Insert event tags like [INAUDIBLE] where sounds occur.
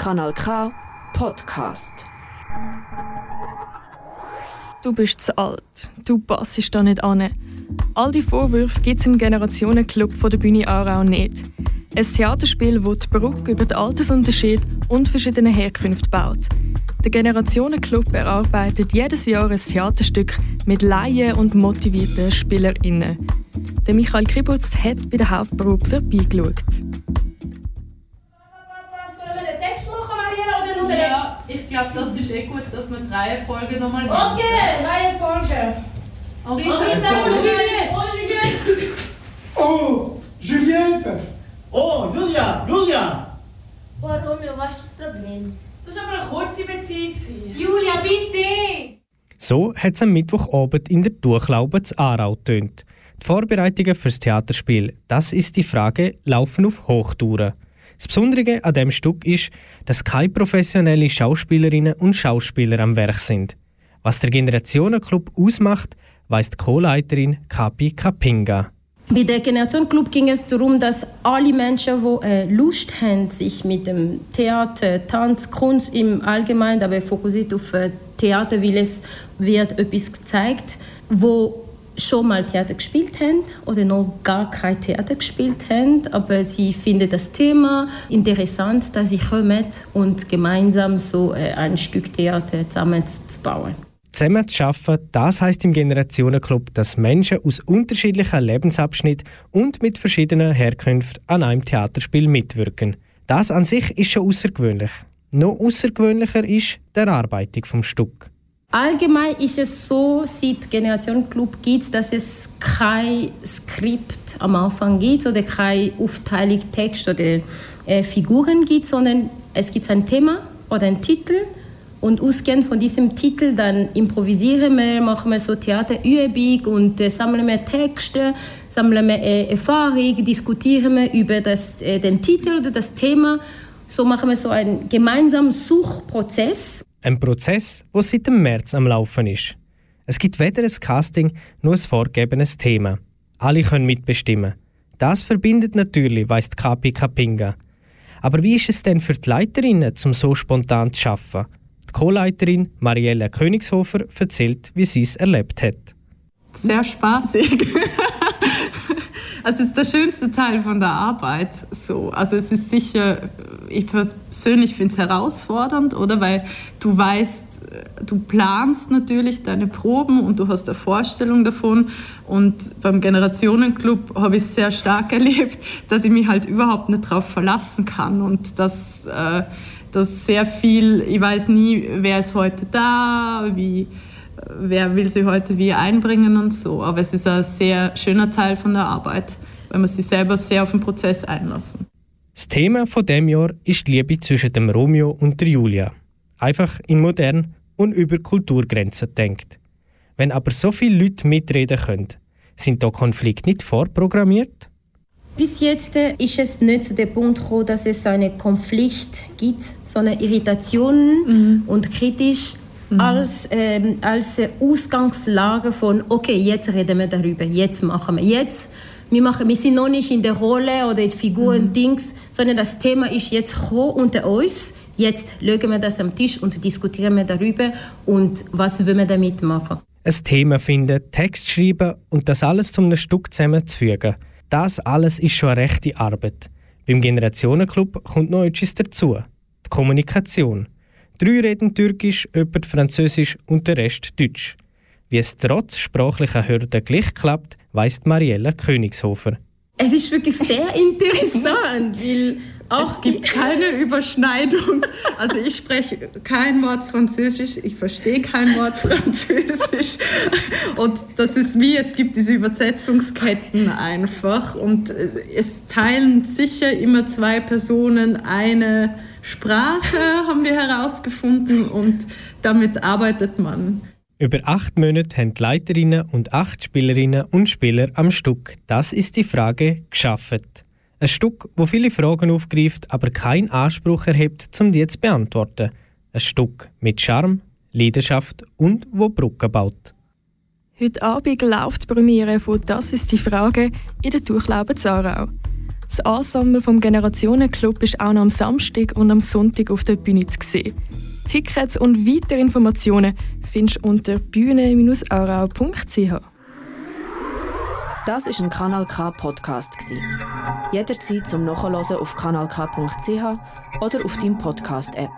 Kanal K Podcast. Du bist zu alt. Du passest da nicht an. All die Vorwürfe gibt es im Generationenclub von der Bühne Aarau nicht. Ein Theaterspiel, das die Brücke über den Altersunterschied und verschiedene Herkünfte baut. Der Generationenclub erarbeitet jedes Jahr ein Theaterstück mit Laien und motivierten SpielerInnen. Der Michael Kributz hat bei der Hauptprobe vorbeigeschaut. Glaube, das ist eh gut, dass wir die Reihenfolge nochmal nehmen. Okay, Reihenfolge. Henri, Oh, Juliette. Oh, Juliette. Oh, Juliette! Oh, Julia, Julia! Oh, Romeo, was ist das Problem? Das war aber eine kurze Beziehung. Julia, bitte! So hat es am Mittwochabend in der Durchlaube zu Aarau tönt. Die Vorbereitungen fürs Theaterspiel, das ist die Frage, laufen auf Hochtouren. Das Besondere an dem Stück ist, dass keine professionellen Schauspielerinnen und Schauspieler am Werk sind. Was der Generationenclub ausmacht, weiss die Co-Leiterin Kapi Kapinga. Bei der Generation Club ging es darum, dass alle Menschen, die äh, Lust haben, sich mit dem Theater, Tanz, Kunst im Allgemeinen, aber fokussiert auf äh, Theater, weil es wird etwas gezeigt, wo schon mal Theater gespielt haben oder noch gar kein Theater gespielt haben, aber sie finden das Thema interessant, dass sie kommen und gemeinsam so äh, ein Stück Theater zusammenzubauen. Zusammen zu arbeiten, das heisst im Generationenclub, dass Menschen aus unterschiedlichen Lebensabschnitten und mit verschiedenen Herkünften an einem Theaterspiel mitwirken. Das an sich ist schon außergewöhnlich. Noch außergewöhnlicher ist die Erarbeitung vom Stück. Allgemein ist es so, seit Generation Club gibt dass es kein Skript am Anfang gibt oder keine Aufteilung Text oder äh, Figuren gibt, sondern es gibt ein Thema oder einen Titel und ausgehend von diesem Titel dann improvisieren wir, machen wir so Theaterübung und äh, sammeln wir Texte, sammeln wir äh, Erfahrung, diskutieren wir über das, äh, den Titel oder das Thema. So machen wir so einen gemeinsamen Suchprozess Ein Prozess, der seit dem März am Laufen ist. Es gibt weder ein Casting noch ein vorgegebenes Thema. Alle können mitbestimmen. Das verbindet natürlich, weiss die Kapi Kapinga. Aber wie ist es denn für die Leiterinnen, um so spontan zu arbeiten? Die Co-Leiterin Marielle Königshofer erzählt, wie sie es erlebt hat. Sehr spaßig. [LAUGHS] es ist der schönste Teil von der Arbeit. So. Also es ist sicher, ich persönlich finde es herausfordernd, oder? Weil du weißt, du planst natürlich deine Proben und du hast eine Vorstellung davon. Und beim Generationenclub habe ich sehr stark [LAUGHS] erlebt, dass ich mich halt überhaupt nicht darauf verlassen kann und dass, äh, dass sehr viel, ich weiß nie, wer ist heute da, wie, wer will sie heute wie einbringen und so. Aber es ist ein sehr schöner Teil von der Arbeit, wenn man sich selber sehr auf den Prozess einlassen. Das Thema von dem Jahr ist die Liebe zwischen dem Romeo und der Julia. Einfach in modern und über Kulturgrenzen denkt. Wenn aber so viele Leute mitreden können, sind da Konflikte nicht vorprogrammiert? Bis jetzt äh, ist es nicht zu dem Punkt gekommen, dass es einen Konflikt gibt, sondern Irritationen und kritisch als, ähm, als äh, Ausgangslage von okay, jetzt reden wir darüber, jetzt machen wir, jetzt wir, machen, wir sind noch nicht in der Rolle oder in Figuren, Dings, sondern das Thema ist jetzt unter uns. Jetzt legen wir das am Tisch und diskutieren wir darüber und was wollen wir damit machen. Ein Thema finden, Text schreiben und das alles zu einem Stück zusammenzufügen. Das alles ist schon eine rechte Arbeit. Beim Generationenclub kommt noch etwas dazu. Die Kommunikation. Drei reden Türkisch, jemand Französisch und der Rest Deutsch. Wie es trotz sprachlicher Hürden gleich klappt, weiss Mariella Königshofer. Es ist wirklich sehr [LAUGHS] interessant, weil auch Es gibt keine Überschneidung. Also ich spreche kein Wort Französisch, ich verstehe kein Wort Französisch. Und das ist wie, es gibt diese Übersetzungsketten einfach. Und äh, es teilen sicher immer zwei Personen eine Sprache, haben wir herausgefunden. Und damit arbeitet man. Über acht Monate haben die Leiterinnen und acht Spielerinnen und Spieler am Stück «Das ist die Frage» geschafft. Ein Stück, wo viele Fragen aufgreift, aber keinen Anspruch erhebt, um die zu beantworten. Ein Stück mit Charme, Leidenschaft und wo Brücken baut. Heute Abend läuft die Premiere von «Das ist die Frage» in der Durchlaube Zarau. Das Ensemble vom Generationenclub ist auch noch am Samstag und am Sonntag auf der Bühne zu sehen. Tickets und weitere Informationen findest du unter bühne-aarau.ch. Das ist ein Kanal K Podcast Jederzeit zum Nachhören auf kanalk.ch oder auf deinem Podcast App.